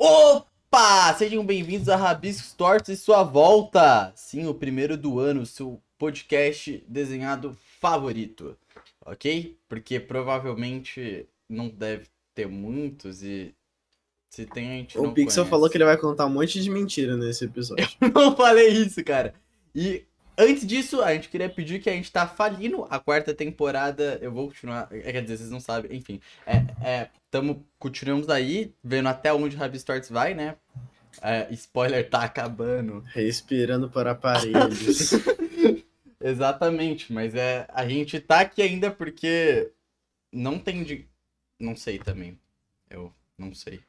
Opa! Sejam bem-vindos a Rabiscos Tortos e sua volta! Sim, o primeiro do ano, seu podcast desenhado favorito, ok? Porque provavelmente não deve ter muitos e se tem a gente O não Pixel conhece. falou que ele vai contar um monte de mentira nesse episódio. não falei isso, cara. E antes disso, a gente queria pedir que a gente tá falindo a quarta temporada. Eu vou continuar. é, Quer dizer, vocês não sabem. Enfim, é, é, tamo, continuamos aí, vendo até onde o Rabbit Stories vai, né? É, spoiler, tá acabando. Respirando por aparelhos. Exatamente, mas é a gente tá aqui ainda porque não tem de. Não sei também. Eu não sei.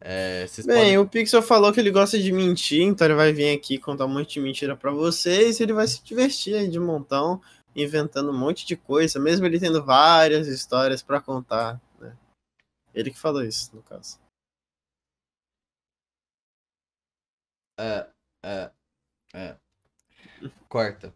É, Bem, podem- o Pixel falou que ele gosta de mentir, então ele vai vir aqui contar um monte de mentira pra vocês e ele vai se divertir aí de montão, inventando um monte de coisa, mesmo ele tendo várias histórias pra contar, né? Ele que falou isso, no caso. É, é, é. Corta.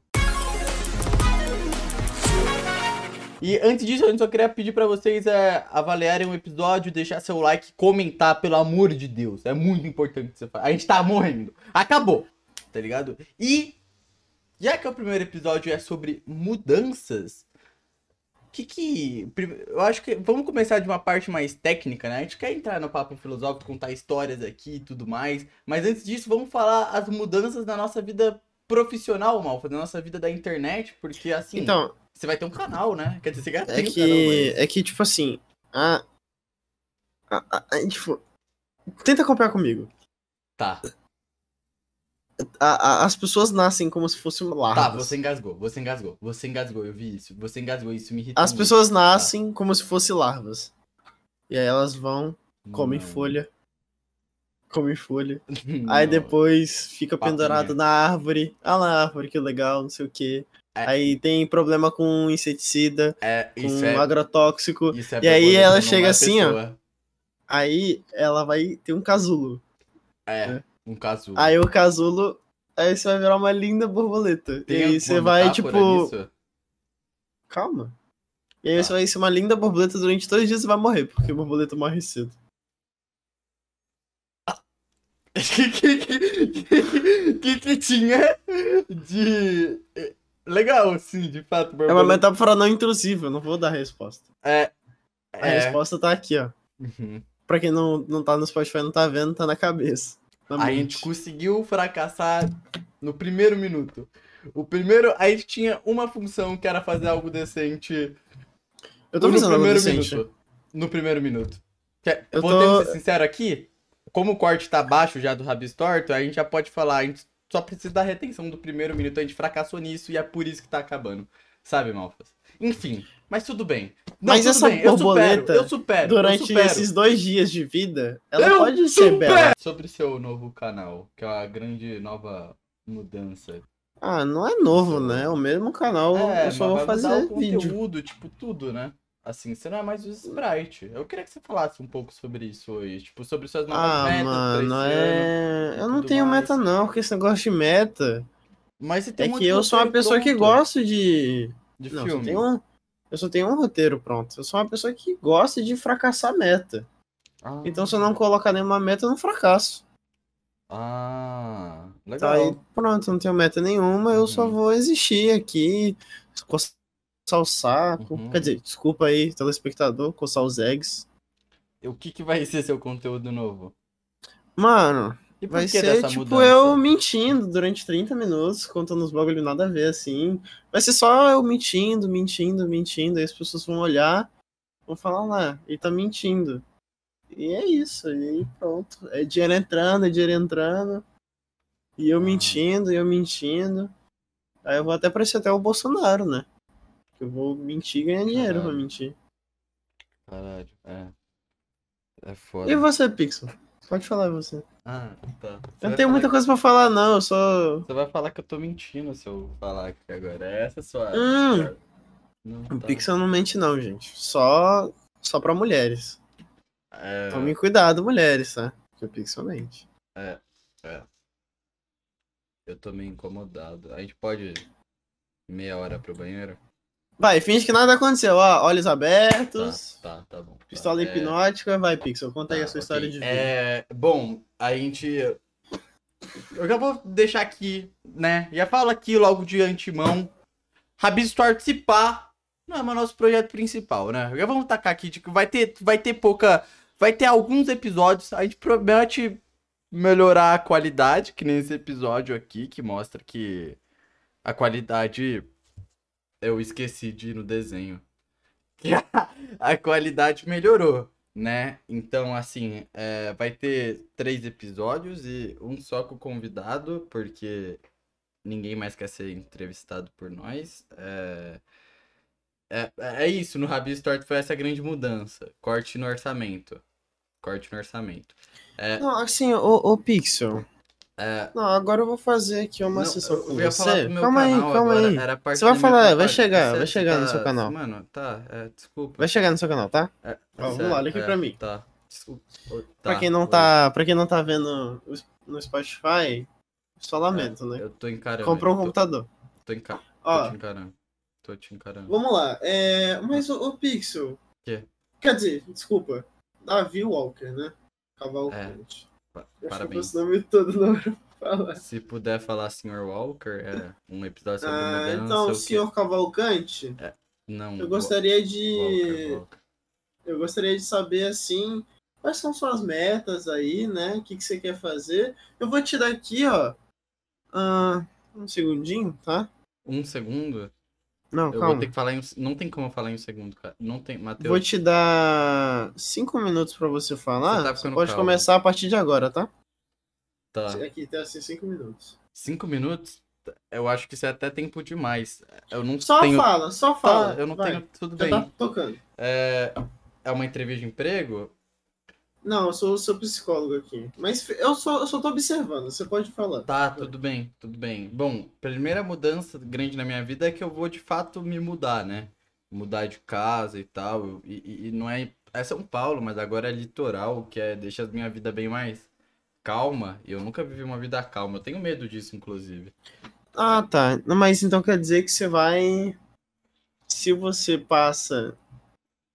E antes disso, gente só queria pedir pra vocês é, avaliarem o episódio, deixar seu like, comentar, pelo amor de Deus. É muito importante que você faça. A gente tá morrendo. Acabou. Tá ligado? E, já que o primeiro episódio é sobre mudanças, que que... Eu acho que... Vamos começar de uma parte mais técnica, né? A gente quer entrar no papo filosófico, contar histórias aqui e tudo mais. Mas antes disso, vamos falar as mudanças da nossa vida profissional, Malfa, da nossa vida da internet, porque assim, Então, você vai ter um canal, né? Quer dizer, você já é um que, canal, mas... é que tipo assim, a, a, a- a- tipo, tenta acompanhar comigo. Tá, A- a- as pessoas nascem como se fossem larvas. tá, você engasgou, você engasgou, você engasgou, eu vi isso, você engasgou, isso me irritou As muito. pessoas nascem como se fossem larvas. E aí elas vão, comem Não. folha. Comem folha. Aí Não. depois fica pendurado na árvore. Ah lá, árvore, que legal, não sei o quê. É. Aí tem problema com inseticida, É, com é, agrotóxico. isso é e aí ela chega assim, ó. pessoa. Aí ela vai ter um casulo. É, É. um casulo. Aí o casulo. Aí você vai virar uma linda borboleta. Tem e aí você vai, tipo. Calma. E aí Tá. você vai ser uma linda borboleta durante dois dias e vai morrer, porque borboleta morre cedo. que, que, que, que, que tinha de... Legal, sim, de fato. É uma borboleta. metáfora não intrusiva, eu não vou dar a resposta. É, A é. resposta tá aqui, ó. Uhum. Pra quem não, não tá no Spotify, não tá vendo, tá na cabeça. Na A gente conseguiu fracassar no primeiro minuto. O primeiro, a gente tinha uma função que era fazer algo decente Eu tô no fazendo algo primeiro decente. minuto. No primeiro minuto. Quer, Eu podemos tô- ser sincero aqui? Como o corte tá baixo já do Rabis Torto, a gente já pode falar, a gente só precisa da retenção do primeiro minuto, a gente fracassou nisso e é por isso que tá acabando. Sabe, Malfas? Enfim, mas tudo bem. Não, Mas tudo essa bem, eu borboleta, supero, eu supero, eu Durante supero. esses dois dias de vida, ela Eu pode ser bela. Sobre seu novo canal, que é a grande nova mudança. Ah, não é novo, né? É o mesmo canal, É, eu só vou fazer o vídeo. conteúdo, tipo, tudo, né? Assim, você não é mais o Sprite. Eu queria que você falasse um pouco sobre isso hoje. Tipo, sobre suas novas Ah, metas pra mano, é. Eu não tenho mais. meta, não, porque esse negócio de meta. Mas você tem É um que eu sou uma pessoa que gosta de. De Não, só filme. tem um. Eu só tenho um roteiro pronto. Eu sou uma pessoa que gosta de fracassar meta. Ah, Então, se eu não colocar nenhuma meta, eu não fracasso. Ah, legal. Tá aí, pronto, não tenho meta nenhuma, eu só Uhum. vou existir aqui, coçar o saco. Uhum. Quer dizer, desculpa aí, telespectador, coçar os eggs. O que, que vai ser seu conteúdo novo? Mano, E vai ser tipo mudança? eu mentindo durante 30 minutos, contando uns bagulho nada a ver, assim. Vai ser só eu mentindo, mentindo, mentindo, aí as pessoas vão olhar, vão falar lá, ele tá mentindo. E é isso, e aí pronto. É dinheiro entrando, é dinheiro entrando. E eu Ah. mentindo, e eu mentindo. Aí eu vou até parecer até o Bolsonaro, né? Eu vou mentir e ganhar dinheiro pra mentir. Caralho, é. É foda. E você, Pixel? Pode falar você. Ah, tá. Você Eu não tenho muita coisa pra falar, não. Eu só. Você vai falar que eu tô mentindo se eu falar aqui agora. Essa é a sua. Hum. Não, O tá. Pixel não mente, não, gente. Só. Só pra mulheres. É, Tomem cuidado, mulheres, tá? Porque o Pixel mente. eu tô meio incomodado. A gente pode ir meia hora pro banheiro? Vai, finge que nada aconteceu, ó. Olhos abertos, Tá, tá, tá bom. tá. pistola É, hipnótica. Vai, Pixel, conta aí tá, a sua ok. história de vida. É, bom, a gente. Eu já vou deixar aqui, né? Já falo aqui logo de antemão. Rabisco participar não é o nosso projeto principal, né? Já vamos tacar aqui, tipo, vai ter, vai ter pouca. Vai ter alguns episódios. A gente promete melhorar a qualidade, que nem esse episódio aqui, que mostra que a qualidade. Eu esqueci de ir no desenho. Que a, a qualidade melhorou, né? Então, assim, é, vai ter três episódios e um só com o convidado, porque ninguém mais quer ser entrevistado por nós. É, é, é isso, no Rabi Start foi essa grande mudança. Corte no orçamento. Corte no orçamento. Não, assim, ô, ô Pixel. É, Não, agora eu vou fazer aqui uma não, sessão eu com você. calma aí, calma aí. Você vai falar, vai chegar, vai chegar no tá- seu canal. Mano, tá, é, desculpa. Vai chegar no seu canal, tá? É, Ó, vamos sério, lá, olha aqui é, pra mim. Tá. Desculpa. Pra Tá, quem não tá, para quem não tá vendo no Spotify, só lamento, né? Eu tô encarando. Comprou um tô- computador. Tô, enca... tô Ó, te encarando. Tô te encarando. vamos lá. É, mas o, o Pixel. Quê? Quer dizer, desculpa. Davi Walker, né? Cavalcante. Pa- Eu Parabéns. nome todo pra falar. Se puder falar Sr. Walker, é um episódio sobre Ah, mudança. então, o senhor Cavalcante, Não. eu gostaria de. Walker, Walker. Eu gostaria de saber assim. Quais são suas metas aí, né? O que, que você quer fazer? Eu vou te dar aqui, ó. ah, um segundinho, tá? Um segundo? Não, Eu calma. vou ter que falar em um... Não tem como eu falar em um segundo, cara. Não tem. Matheus. Vou te dar cinco minutos pra você falar. Você Você, tá ficando pode calmo. começar a partir de agora, tá? Tá. Aqui tem assim cinco minutos. Cinco minutos? Eu acho que isso é até tempo demais. Eu não Só tenho. fala, só fala. Tá, eu não Vai. tenho. Tudo Já bem. tá tocando. É... é uma entrevista de emprego? Não, eu sou o seu psicólogo aqui. Mas eu só, eu só tô observando, você pode falar. Tá, tudo bem, tudo bem. Bom, primeira mudança grande na minha vida é que eu vou de fato me mudar, né? Mudar de casa e tal. E, e- e não é. É São Paulo, mas agora é litoral, que é, deixa a minha vida bem mais calma. E eu nunca vivi uma vida calma. Eu tenho medo disso, inclusive. Ah, tá. Mas então quer dizer que você vai. Se você passa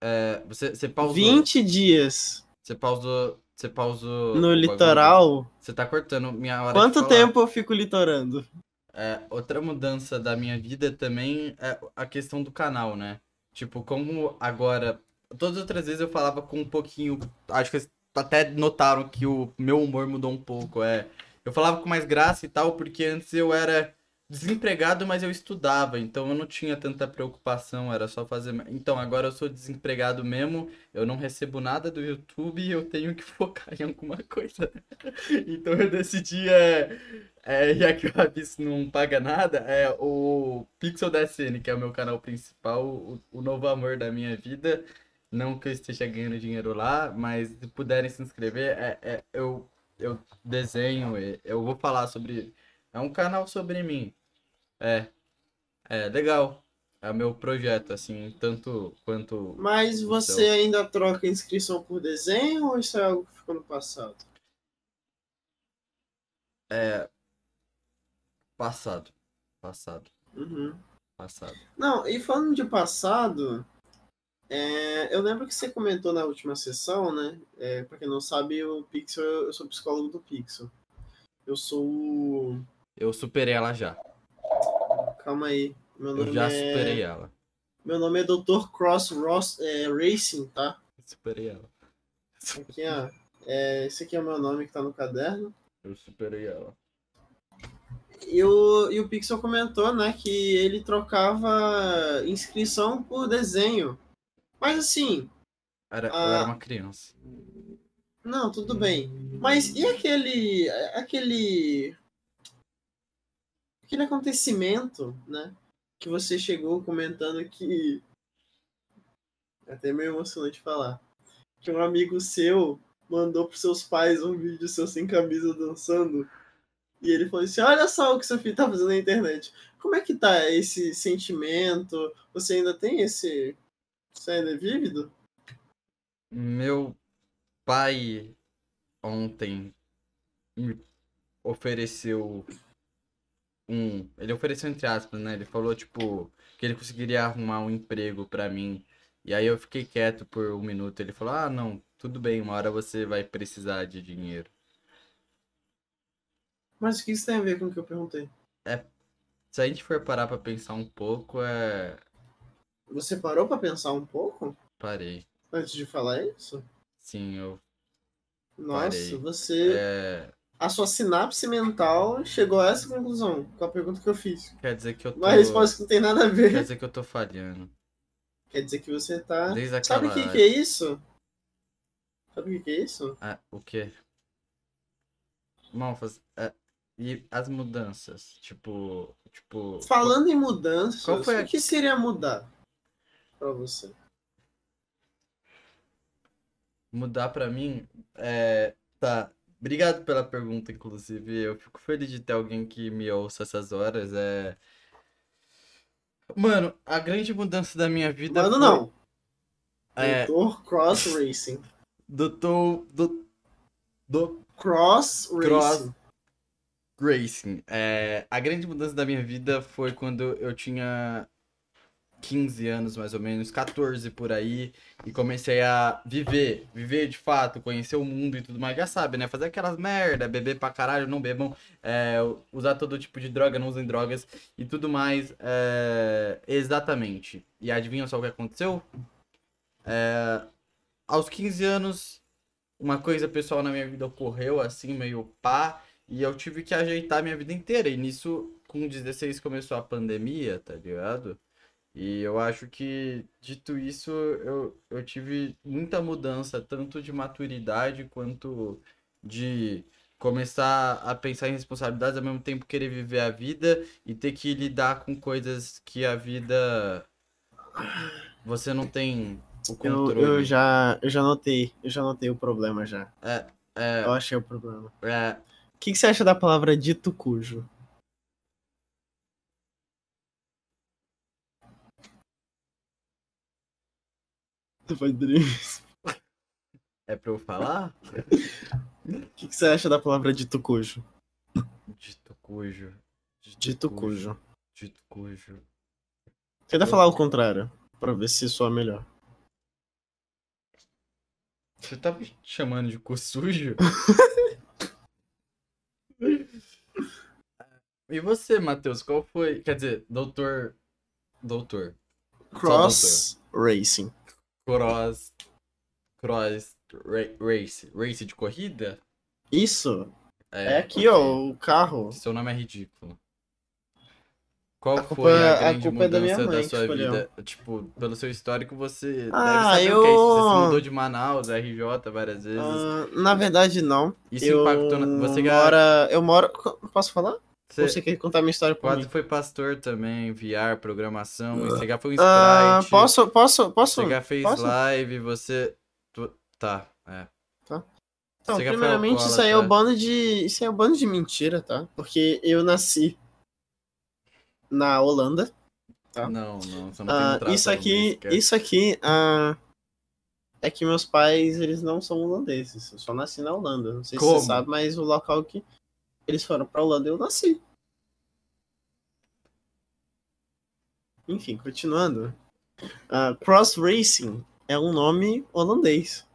É, você, você pausou. 20 dias Você pausou. Você pausou. no litoral, Você tá cortando minha hora de quanto tempo eu fico litorando? É, outra mudança da minha vida também é a questão do canal, né? Tipo, como agora. Todas as outras vezes eu falava com um pouquinho. Acho que vocês até notaram que o meu humor mudou um pouco. É, eu falava com mais graça e tal, porque antes eu era desempregado, mas eu estudava, então eu não tinha tanta preocupação, era só fazer. Então agora eu sou desempregado mesmo, eu não recebo nada do YouTube e eu tenho que focar em alguma coisa. Então eu decidi, é, é, já que o Rabis não paga nada, é o Pixel da SN, que é o meu canal principal, o, o novo amor da minha vida. Não que eu esteja ganhando dinheiro lá, mas se puderem se inscrever, é, é, eu, eu desenho, eu vou falar sobre. É um canal sobre mim. É. É legal. É o meu projeto, assim, tanto quanto. Mas você ainda troca inscrição por desenho ou isso é algo que ficou no passado? É. Passado. Passado. Uhum. Passado. Não, e falando de passado, é, eu lembro que você comentou na última sessão, né? É, pra quem não sabe, o Pixel, eu sou psicólogo do Pixel. Eu sou o. Eu superei ela já. Calma aí. Meu nome Eu já é... superei ela. Meu nome é Dr. Cross Ross, é, Racing, tá? Superei ela. Aqui, ó. É, esse aqui é o meu nome que tá no caderno. Eu superei ela. E o, e o Pixel comentou, né, que ele trocava inscrição por desenho. Mas assim, Era, eu Ah. era uma criança. não, tudo bem. Mas e aquele. aquele. Aquele acontecimento, né? Que você chegou comentando que. É até meio emocionante falar. Que um amigo seu mandou pros seus pais um vídeo seu sem camisa dançando. E ele falou assim: Olha só o que seu filho tá fazendo na internet. Como é que tá esse sentimento? Você ainda tem esse. Você ainda é vívido? Meu pai ontem me ofereceu um. Ele ofereceu entre aspas, né? Ele falou, tipo, que ele conseguiria arrumar um emprego pra mim. E aí eu fiquei quieto por um minuto. Ele falou, ah, não, tudo bem, uma hora você vai precisar de dinheiro. Mas o que isso tem a ver com o que eu perguntei? Se a gente for parar pra pensar um pouco, é. Você parou pra pensar um pouco Parei. antes de falar isso? Sim, eu. Nossa, Parei. você. É. A sua sinapse mental chegou a essa conclusão com a pergunta que eu fiz. Quer dizer que eu tô. Uma resposta que não tem nada a Quer ver. dizer que eu tô falhando. Quer dizer que você tá. Aquela. Sabe o que, que é isso? Sabe o que, que é isso? Ah, o quê? Malfas, é, e as mudanças? Tipo. Tipo. Falando em mudanças, Qual foi a- o que seria mudar pra você? Mudar pra mim, é, tá. Obrigado pela pergunta, inclusive. Eu fico feliz de ter alguém que me ouça essas horas. É. Mano, a grande mudança da minha vida Mano, foi- não. É, Doutor Cross Racing. doutor, do, do Cross Cross- Racing. Racing. É, a grande mudança da minha vida foi quando eu tinha 15 anos, mais ou menos, 14 por aí, e comecei a viver, viver de fato, conhecer o mundo e tudo mais, já sabe, né? Fazer aquelas merda, beber pra caralho, não bebam, é, usar todo tipo de droga, não usem drogas e tudo mais. é, exatamente. E adivinha só o que aconteceu? É, aos 15 anos, uma coisa pessoal na minha vida ocorreu, assim, meio pá. E eu tive que ajeitar minha vida inteira. E nisso, com 16 começou a pandemia, tá ligado? E eu acho que, dito isso, eu, eu tive muita mudança, tanto de maturidade quanto de começar a pensar em responsabilidades, ao mesmo tempo querer viver a vida e ter que lidar com coisas que a vida você não tem o Eu, controle. eu já, eu já notei, eu já notei o problema já. É, Eu achei o problema. é, O que, que você acha da palavra dito cujo? Depois dele. é pra eu falar? O que, que você acha da palavra dito cujo? Dito cujo. Dito cujo. Dito cujo. Tenta falar o contrário, pra ver se soa melhor. Você tá me chamando de cu sujo? e você, Matheus, qual foi? Quer dizer, doutor. Doutor. Cross Racing. Cross. Cross. Ra race. Race de corrida? Isso, É, é aqui, ó, o carro. Seu nome é ridículo. Qual A culpa foi é- a a grande culpa é da minha mudança da mãe que sua vida? Tipo, pelo seu histórico, você Ah, deve saber eu- o que é isso. Você se mudou de Manaus, RJ, várias vezes. Ah, na verdade, não. Isso eu impactou na... Você mora, eu moro. Posso falar? Você quer contar minha história pra quase mim? foi pastor também, VR, programação. Você já foi um Ah, sprite. posso, posso, posso? Você já fez posso? live, você... tu- Tá, é. Então, já foi primeiramente, isso aí é o bando de. Isso aí é o bando de mentira, tá? Porque eu nasci na Holanda. Tá. Não, não, você não Ah, tem um isso aqui, música. isso aqui ah, é que meus pais, eles não são holandeses. Eu só nasci na Holanda. Não sei se Como? você sabe, mas o local que eles foram pra Holanda, eu nasci. Enfim, continuando. Ah, Cross Racing é um nome holandês.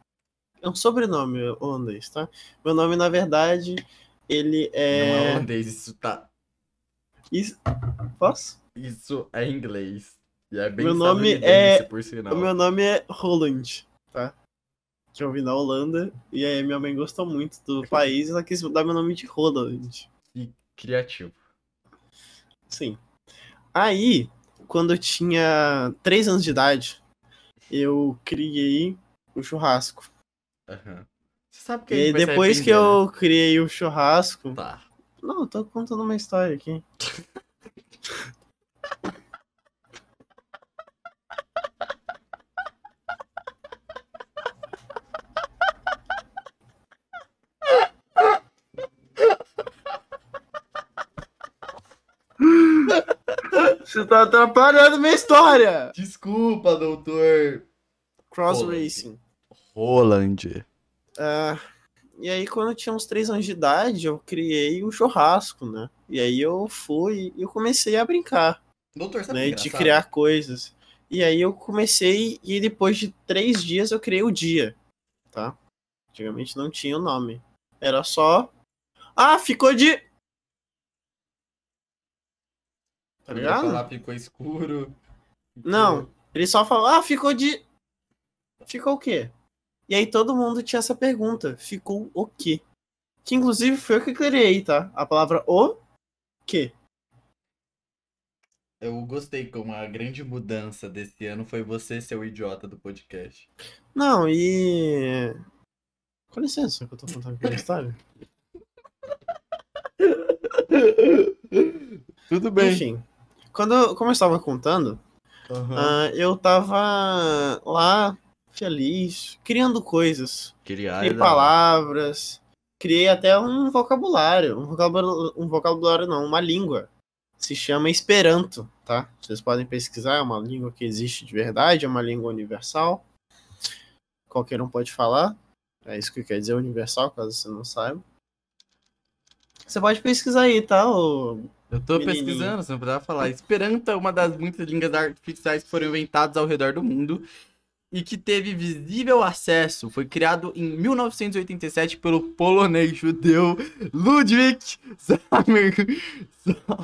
É um sobrenome holandês, tá? Meu nome, na verdade, ele Não é é. holandês, isso tá... Isso... Posso? Isso é inglês. E é bem Meu nome é- por sinal. O meu nome é Roland, tá? Que eu vim na Holanda. E aí minha mãe gostou muito do país e ela quis mudar meu nome de Roland. Criativo. Sim. Aí, quando eu tinha 3 anos de idade, eu criei o churrasco. Aham. Você sabe que E depois que eu criei o churrasco. né? Tá. Não, eu tô contando uma história aqui. Você tá atrapalhando minha história! Desculpa, doutor. Cross Roland. Racing. Roland. Ah, E aí, quando eu tinha uns três anos de idade, eu criei o churrasco, né? E aí eu fui e eu comecei a brincar, Doutor, sabe né? é De criar coisas. E aí eu comecei, e depois de três dias eu criei o dia, tá? Antigamente não tinha o nome. Era só. Ah, ficou de. Tá ligado? falar, ficou escuro. Não, ele só falou, ah, ficou de. Ficou o quê? E aí todo mundo tinha essa pergunta, ficou o quê? Que inclusive foi eu que criei, tá? A palavra o quê? Eu gostei como a grande mudança desse ano foi você ser o idiota do podcast. Não, e. Com licença que eu tô contando aqui a história. Tudo bem. Enfim, quando, como eu estava contando, Aham. ah, eu tava lá, feliz, criando coisas. Criar Criei da hora. palavras, criei até um vocabulário. Um vocabulário, um vocabulário não, uma língua. Se chama Esperanto, tá? Vocês podem pesquisar, é uma língua que existe de verdade, é uma língua universal. Qualquer um pode falar. É isso que quer dizer universal, caso você não saiba. Você pode pesquisar aí, tá? ô- Eu tô pesquisando, você não precisava falar. Esperanto é uma das muitas línguas artificiais que foram inventadas ao redor do mundo e que teve visível acesso. Foi criado em 1987 pelo polonês judeu Ludwig Samer.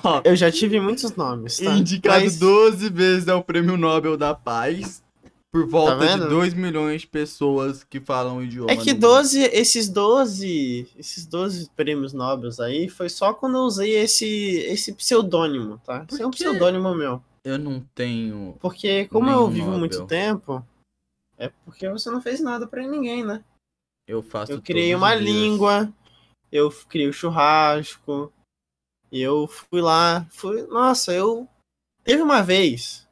Ó, Eu já tive muitos nomes, tá? Indicado Mas- 12 vezes ao Prêmio Nobel da Paz. Por volta de Tá vendo? 2 milhões de pessoas que falam o idioma. É que no 12, esses 12, esses 12 prêmios nobres aí foi só quando eu usei esse esse pseudônimo, tá? Por Esse é um pseudônimo meu. Eu não tenho. Porque como eu vivo Nobel. muito tempo, é porque você não fez nada pra ninguém, né? Eu faço Eu criei uma língua, eu criei o churrasco, eu fui lá, fui, nossa, eu teve uma vez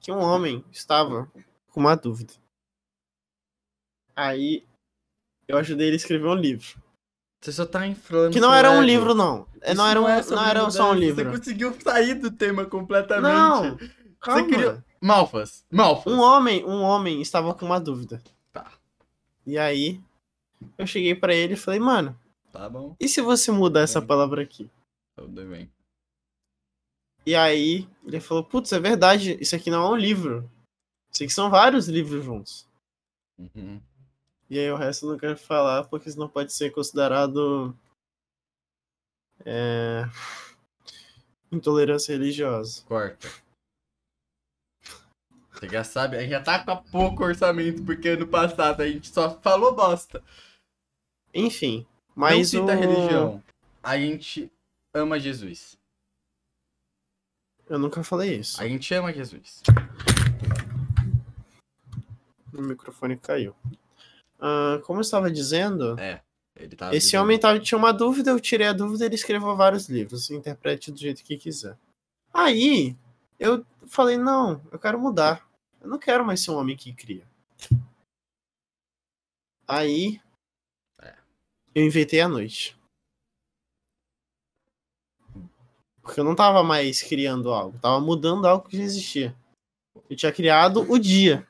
que um homem estava com uma dúvida. Aí eu ajudei ele a escrever um livro. Você só tá inflando. Que não era um livro, não. É, Isso Não era, um, é não sobre era só um livro. Você conseguiu sair do tema completamente. Não, calma. criou- Malfas. Malfas. Um homem, um homem estava com uma dúvida. Tá. E aí, eu cheguei pra ele e falei, mano, Tá bom. e se você mudar essa Bem. palavra aqui? Tudo bem. E aí, ele falou, putz, é verdade, isso aqui não é um livro. Isso aqui são vários livros juntos. Uhum. E aí o resto eu não quero falar, porque senão pode ser considerado é, intolerância religiosa. Corta. Você já sabe, a gente já tá com pouco orçamento, porque ano passado a gente só falou bosta. Enfim, Não mas cita o... religião. A gente ama Jesus. Eu nunca falei isso. A gente ama Jesus. O microfone caiu. Ah, como eu estava dizendo, Ele tá esse dizendo- homem tava, tinha uma dúvida, eu tirei a dúvida e ele escreveu vários livros. Interprete do jeito que quiser. Aí, eu falei, não, eu quero mudar. Eu não quero mais ser um homem que cria. Aí, É. eu inventei a noite. Porque eu não tava mais criando algo, tava mudando algo que já existia. Eu tinha criado o dia.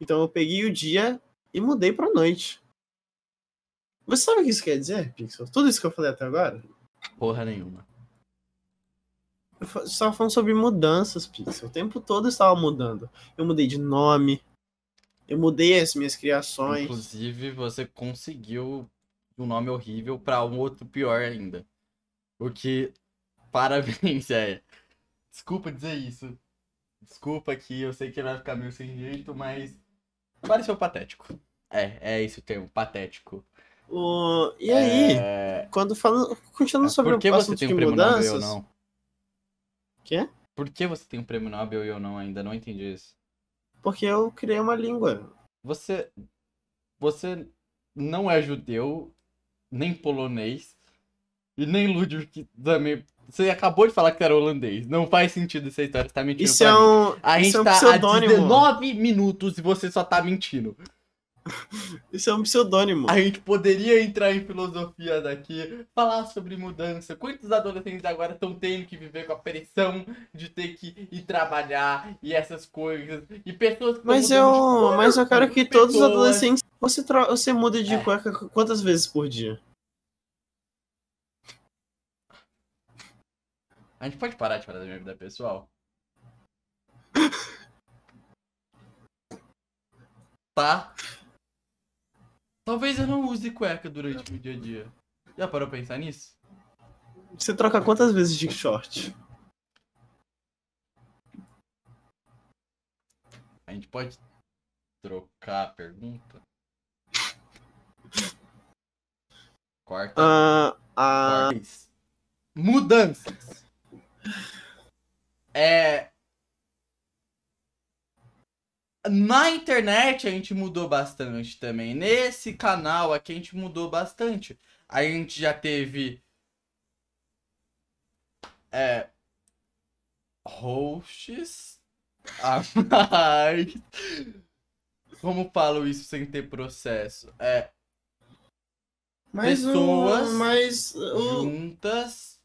Então eu peguei o dia e mudei pra noite. Você sabe o que isso quer dizer, Pixel? Tudo isso que eu falei até agora? Porra nenhuma. Eu estava falando sobre mudanças, Pixel. O tempo todo eu estava mudando. Eu mudei de nome. Eu mudei as minhas criações. Inclusive, você conseguiu um nome horrível pra um outro pior ainda. O que. Parabéns, é. Desculpa dizer isso. Desculpa que eu sei que vai ficar meio sem jeito, mas. Pareceu patético. É, é esse o termo, patético. O... E aí, É... quando falando. Continuando sobre Por que o você assunto tem de um prêmio Nobel eu não? Quê? Por que você tem um prêmio Nobel e eu não? Ainda não entendi isso. Porque eu criei uma língua. Você. Você não é judeu, nem polonês, e nem Ludwig também. Você acabou de falar que era holandês. Não faz sentido essa história, você tá mentindo Isso é mim. um. A isso gente é um tá a pseudônimo. 19 minutos e você só tá mentindo. Isso é um pseudônimo. A gente poderia entrar em filosofia daqui, falar sobre mudança. Quantos adolescentes agora estão tendo que viver com a pressão de ter que ir trabalhar e essas coisas? E pessoas que Mas eu, mas eu quero que todos os pessoas- adolescentes. Você, você muda de É. cueca quantas vezes por dia? A gente pode parar de falar da minha vida pessoal? tá? Talvez eu não use cueca durante o dia a dia. Já parou pra pensar nisso? Você troca quantas vezes de short? A gente pode trocar a pergunta? Corta. Ah, Quais mudanças. É. Na internet a gente mudou bastante também. Nesse canal aqui a gente mudou bastante. A gente já teve. É. Hosts. A mais. Como falo isso sem ter processo? É. mas o- pessoas mas, o, Juntas.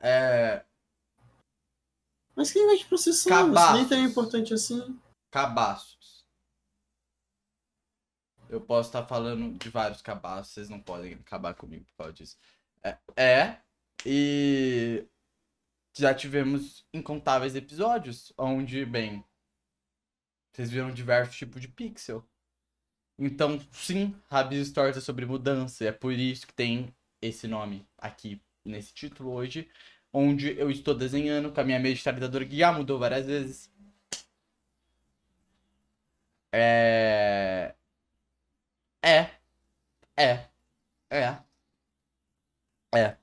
É. mas quem vai te processar? Cabaços. Isso nem tão importante assim. Cabaços. Eu posso estar falando de vários cabaços, vocês não podem acabar comigo por causa disso. É, é, e já tivemos incontáveis episódios onde, bem, vocês viram diversos tipos de pixel. Então, sim, Rabis Stories é sobre mudança, e é por isso que tem esse nome aqui nesse título hoje, onde eu estou desenhando com a minha meditalizadora que já mudou várias vezes. É. É. É. É. É.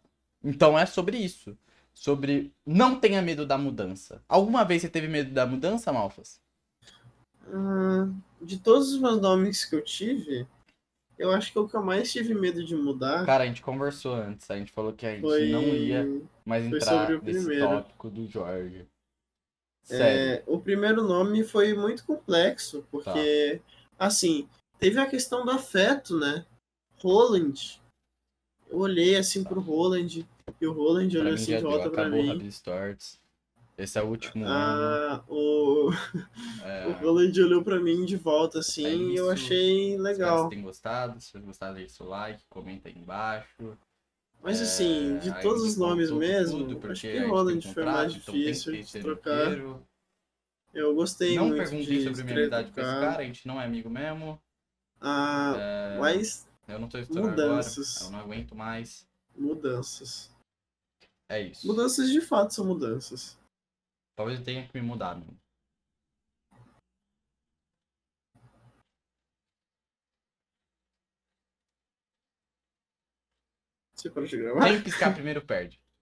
Então é sobre isso. Sobre não tenha medo da mudança. Alguma vez você teve medo da mudança, Malfas? Ah, de todos os meus nomes que eu tive, eu acho que o que eu mais tive medo de mudar Cara, a gente conversou antes. A gente falou que a gente foi. não ia mais foi entrar sobre o nesse primeiro. tópico do Jorge. É, o primeiro nome foi muito complexo, porque, Tá. assim, teve a questão do afeto, né? Roland. Eu olhei assim pro Roland, e o Roland olhou assim de volta pra mim. Esse é o último ano. Ah, o, É, o Roland olhou pra mim de volta assim É e eu achei Espero que legal. vocês tenham gostado. Se vocês gostaram, deixe seu like, comenta aí embaixo. Mas assim, de É, todos os nomes mesmo, tudo, acho que gente Roland tem foi mais então tem difícil ter de trocar. roteiro. Eu gostei Não muito perguntei de sobre minha amizade com esse cara, a gente não é amigo mesmo. Ah, É, mas Eu não tô estourando mudanças. agora, eu não aguento mais. mudanças. É isso. Mudanças de fato são mudanças. Talvez eu tenha que me mudar. Você pode gravar? Quem piscar primeiro perde.